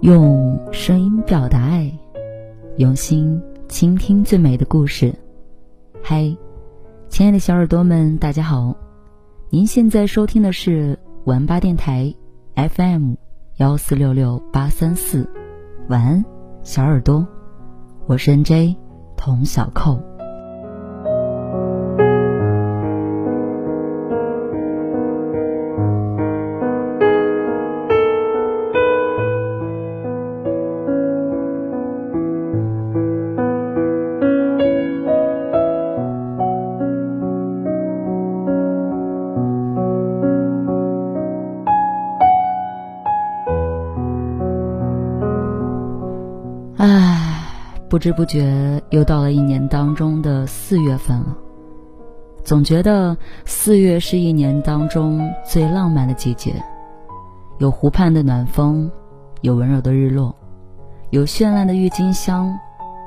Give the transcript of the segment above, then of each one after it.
用声音表达爱，用心倾听最美的故事。嗨，亲爱的小耳朵们，大家好！您现在收听的是玩吧电台 FM 幺四六六八三四。晚安，小耳朵，我是 NJ 童小扣。不知不觉又到了一年当中的四月份了，总觉得四月是一年当中最浪漫的季节，有湖畔的暖风，有温柔的日落，有绚烂的郁金香，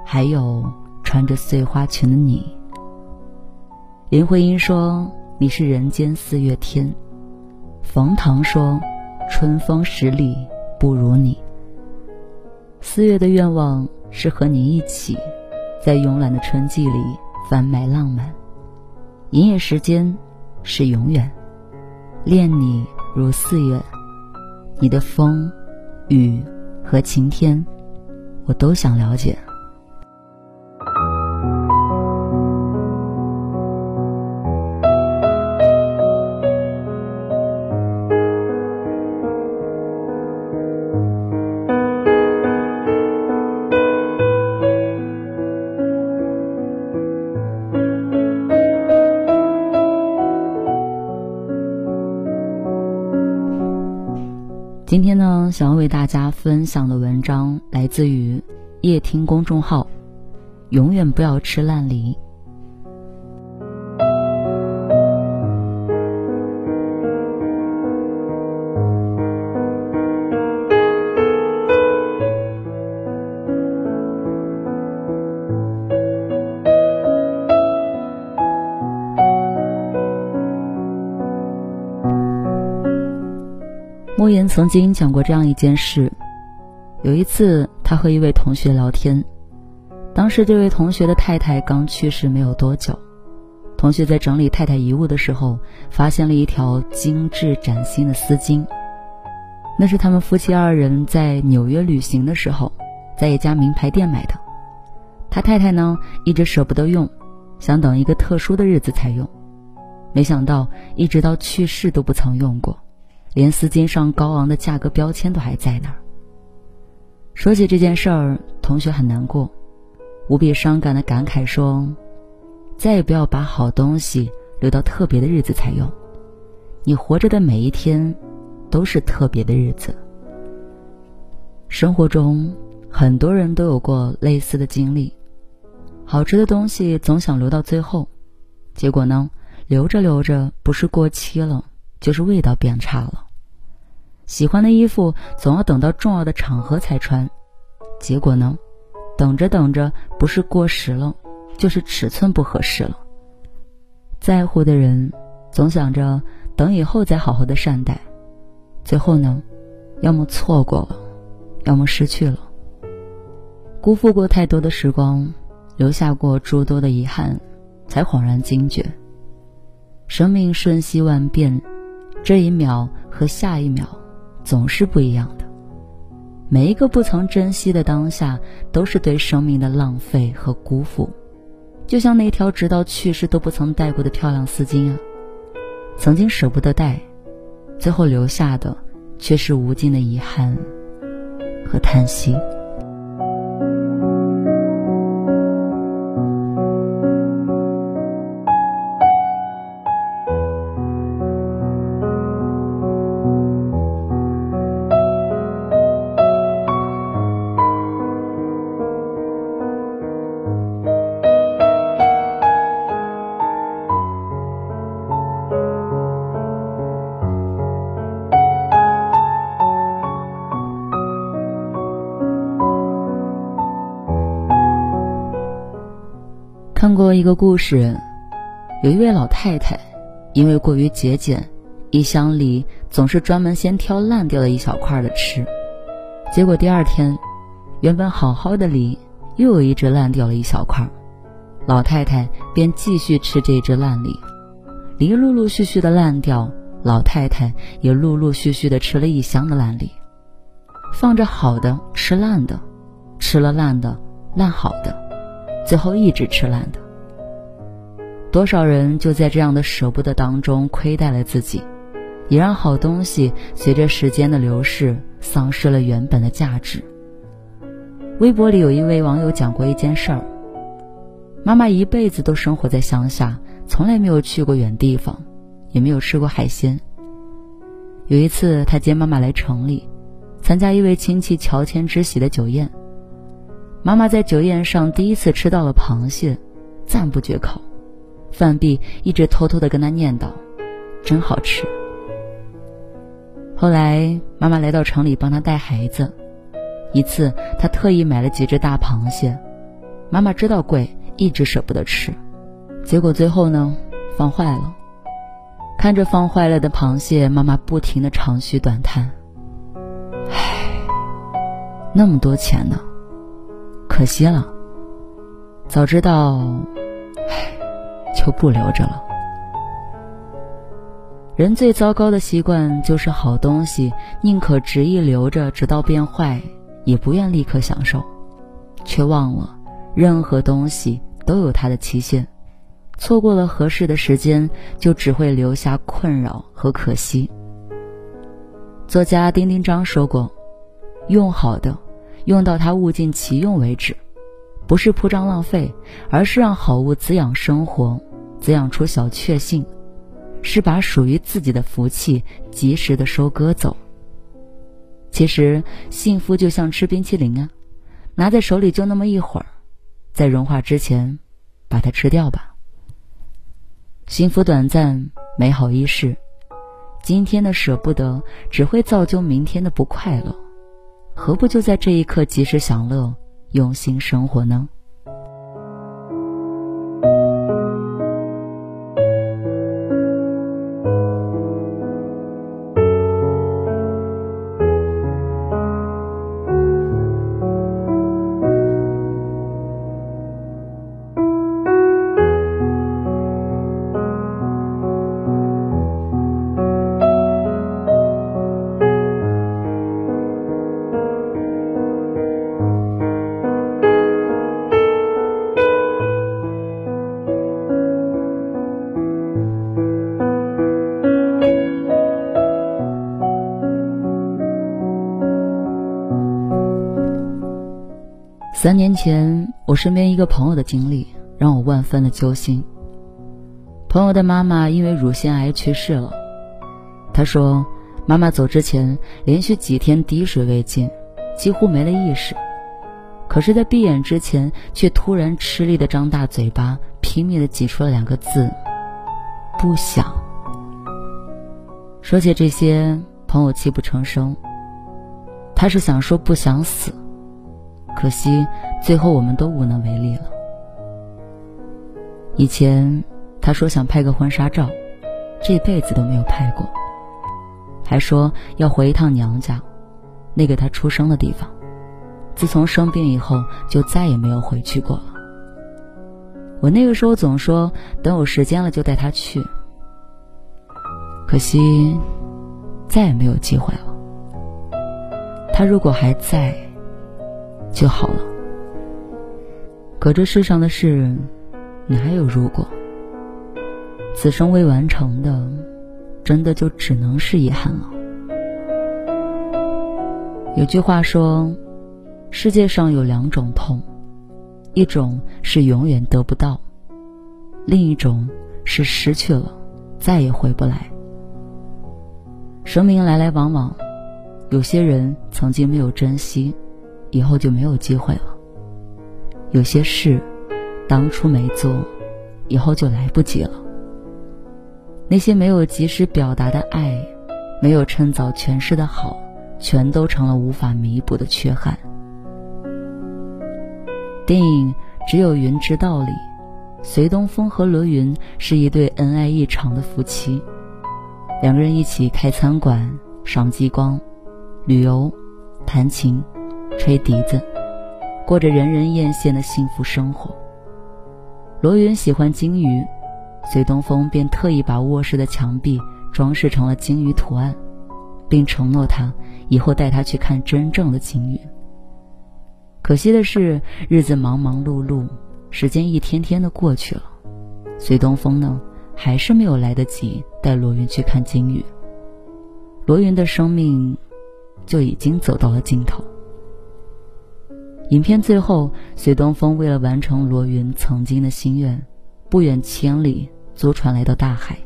还有穿着碎花裙的你。林徽因说你是人间四月天，冯唐说春风十里不如你。四月的愿望。是和你一起，在慵懒的春季里贩卖浪漫。营业时间是永远，恋你如四月，你的风、雨和晴天，我都想了解。想要为大家分享的文章来自于夜听公众号，永远不要吃烂梨。曾经讲过这样一件事：有一次，他和一位同学聊天，当时这位同学的太太刚去世没有多久，同学在整理太太遗物的时候，发现了一条精致崭新的丝巾，那是他们夫妻二人在纽约旅行的时候，在一家名牌店买的。他太太呢，一直舍不得用，想等一个特殊的日子才用，没想到一直到去世都不曾用过。连丝巾上高昂的价格标签都还在那儿。说起这件事儿，同学很难过，无比伤感的感慨说：“再也不要把好东西留到特别的日子才用，你活着的每一天都是特别的日子。”生活中，很多人都有过类似的经历，好吃的东西总想留到最后，结果呢，留着留着不是过期了。就是味道变差了，喜欢的衣服总要等到重要的场合才穿，结果呢，等着等着不是过时了，就是尺寸不合适了。在乎的人总想着等以后再好好的善待，最后呢，要么错过了，要么失去了。辜负过太多的时光，留下过诸多的遗憾，才恍然惊觉，生命瞬息万变。这一秒和下一秒总是不一样的，每一个不曾珍惜的当下，都是对生命的浪费和辜负。就像那条直到去世都不曾戴过的漂亮丝巾啊，曾经舍不得戴，最后留下的却是无尽的遗憾和叹息。一个故事，有一位老太太，因为过于节俭，一箱梨总是专门先挑烂掉的一小块的吃，结果第二天，原本好好的梨又有一只烂掉了一小块，老太太便继续吃这只烂梨，梨陆陆续续的烂掉，老太太也陆陆续续的吃了一箱的烂梨，放着好的吃烂的，吃了烂的烂好的。最后一直吃烂的，多少人就在这样的舍不得当中亏待了自己，也让好东西随着时间的流逝丧失了原本的价值。微博里有一位网友讲过一件事儿：妈妈一辈子都生活在乡下，从来没有去过远地方，也没有吃过海鲜。有一次，他接妈妈来城里，参加一位亲戚乔迁之喜的酒宴。妈妈在酒宴上第一次吃到了螃蟹，赞不绝口。饭毕，一直偷偷的跟他念叨：“真好吃。”后来妈妈来到城里帮他带孩子，一次他特意买了几只大螃蟹。妈妈知道贵，一直舍不得吃，结果最后呢，放坏了。看着放坏了的螃蟹，妈妈不停的长吁短叹：“唉，那么多钱呢。”可惜了，早知道，唉，就不留着了。人最糟糕的习惯就是好东西宁可执意留着，直到变坏，也不愿立刻享受，却忘了任何东西都有它的期限，错过了合适的时间，就只会留下困扰和可惜。作家丁丁章说过：“用好的。”用到它物尽其用为止，不是铺张浪费，而是让好物滋养生活，滋养出小确幸，是把属于自己的福气及时的收割走。其实幸福就像吃冰淇淋啊，拿在手里就那么一会儿，在融化之前，把它吃掉吧。幸福短暂，美好一世，今天的舍不得，只会造就明天的不快乐。何不就在这一刻及时享乐，用心生活呢？三年前，我身边一个朋友的经历让我万分的揪心。朋友的妈妈因为乳腺癌去世了，他说，妈妈走之前连续几天滴水未进，几乎没了意识，可是，在闭眼之前却突然吃力的张大嘴巴，拼命的挤出了两个字：不想。说起这些，朋友泣不成声。他是想说不想死。可惜，最后我们都无能为力了。以前他说想拍个婚纱照，这辈子都没有拍过。还说要回一趟娘家，那个他出生的地方。自从生病以后，就再也没有回去过了。我那个时候总说等有时间了就带他去。可惜，再也没有机会了。他如果还在。就好了。可这世上的事，哪有如果？此生未完成的，真的就只能是遗憾了。有句话说，世界上有两种痛，一种是永远得不到，另一种是失去了，再也回不来。生命来来往往，有些人曾经没有珍惜。以后就没有机会了。有些事，当初没做，以后就来不及了。那些没有及时表达的爱，没有趁早诠释的好，全都成了无法弥补的缺憾。电影《只有云知道》里，隋东风和罗云是一对恩爱异常的夫妻，两个人一起开餐馆、赏极光、旅游、弹琴、吹笛子，过着人人艳羡的幸福生活。罗云喜欢金鱼，隋东风便特意把卧室的墙壁装饰成了金鱼图案，并承诺他以后带他去看真正的金鱼。可惜的是，日子忙忙碌碌。时间一天天的过去了，随东风呢，还是没有来得及带罗云去看金鱼。罗云的生命就已经走到了尽头。影片最后，隋东风为了完成罗云曾经的心愿，不远千里租船来到大海。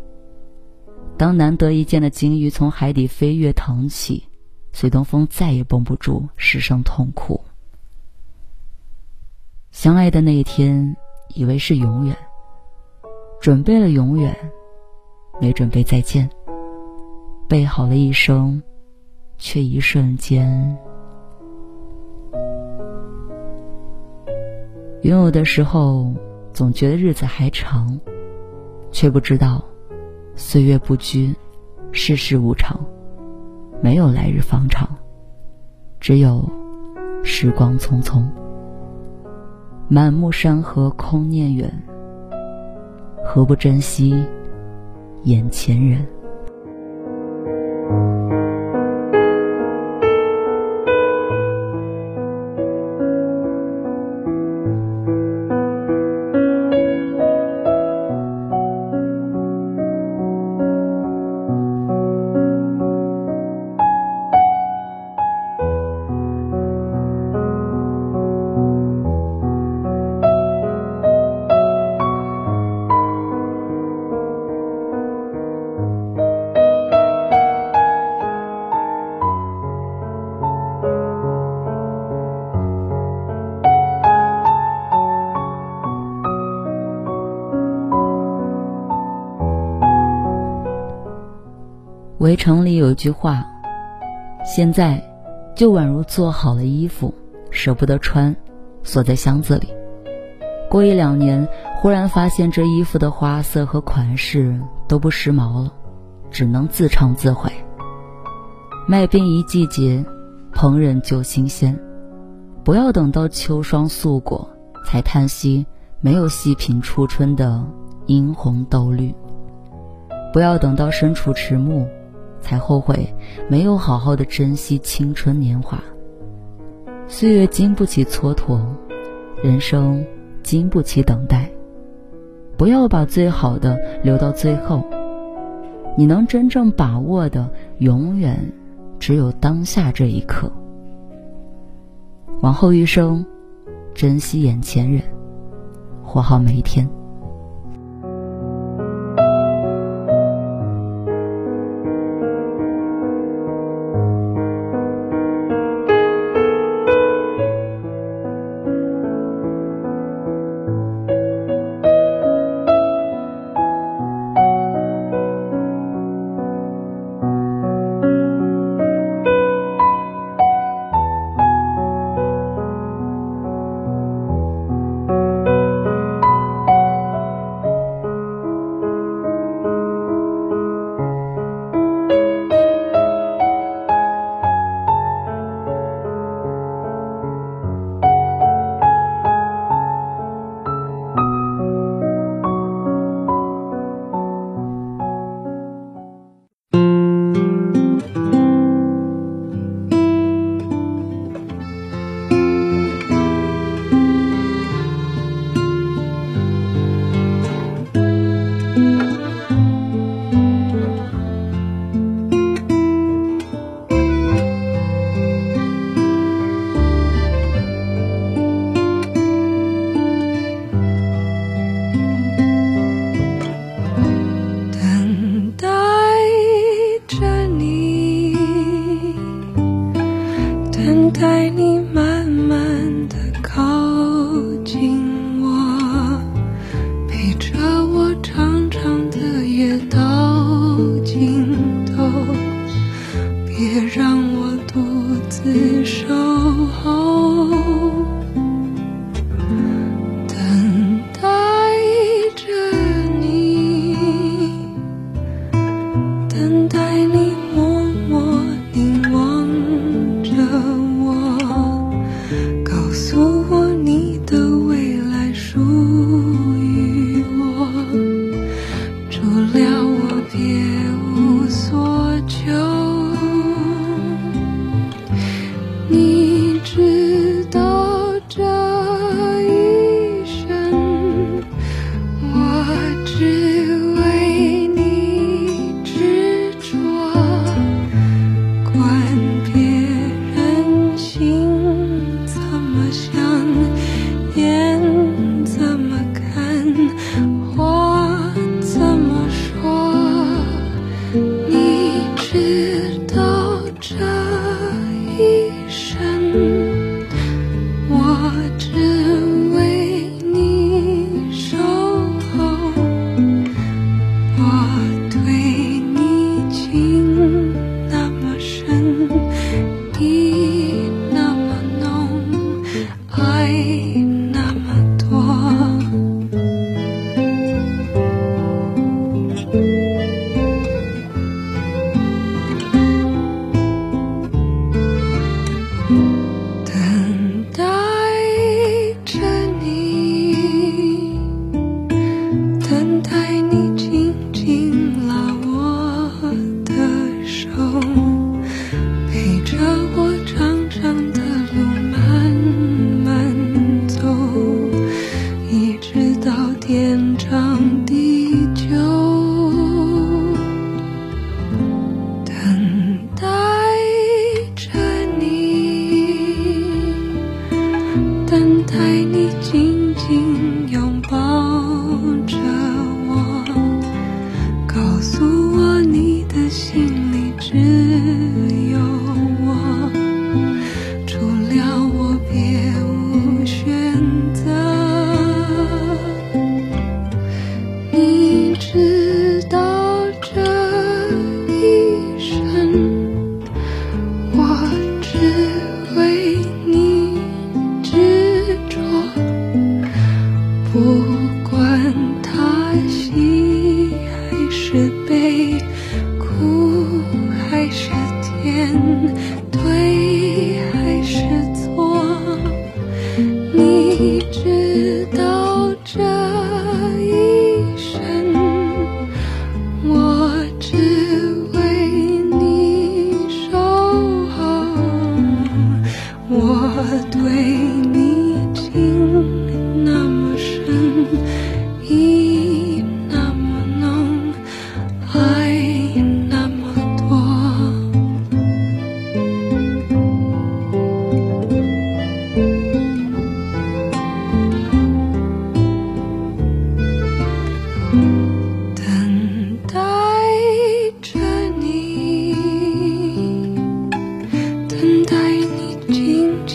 当难得一见的鲸鱼从海底飞跃腾起，隋东风再也绷不住，失声痛哭。相爱的那一天，以为是永远，准备了永远，没准备再见。备好了一生，却一瞬间。拥有的时候，总觉得日子还长，却不知道岁月不居，世事无常，没有来日方长，只有时光匆匆。满目山河空念远，何不珍惜眼前人？围城里有一句话：“现在就宛如做好了衣服，舍不得穿，锁在箱子里。过一两年，忽然发现这衣服的花色和款式都不时髦了，只能自唱自毁。卖冰一季节，烹饪就新鲜。不要等到秋霜素裹，才叹息没有细品初春的殷红豆绿。不要等到身处迟暮。”才后悔没有好好的珍惜青春年华。岁月经不起蹉跎，人生经不起等待。不要把最好的留到最后，你能真正把握的，永远只有当下这一刻。往后余生，珍惜眼前人，活好每一天。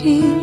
い。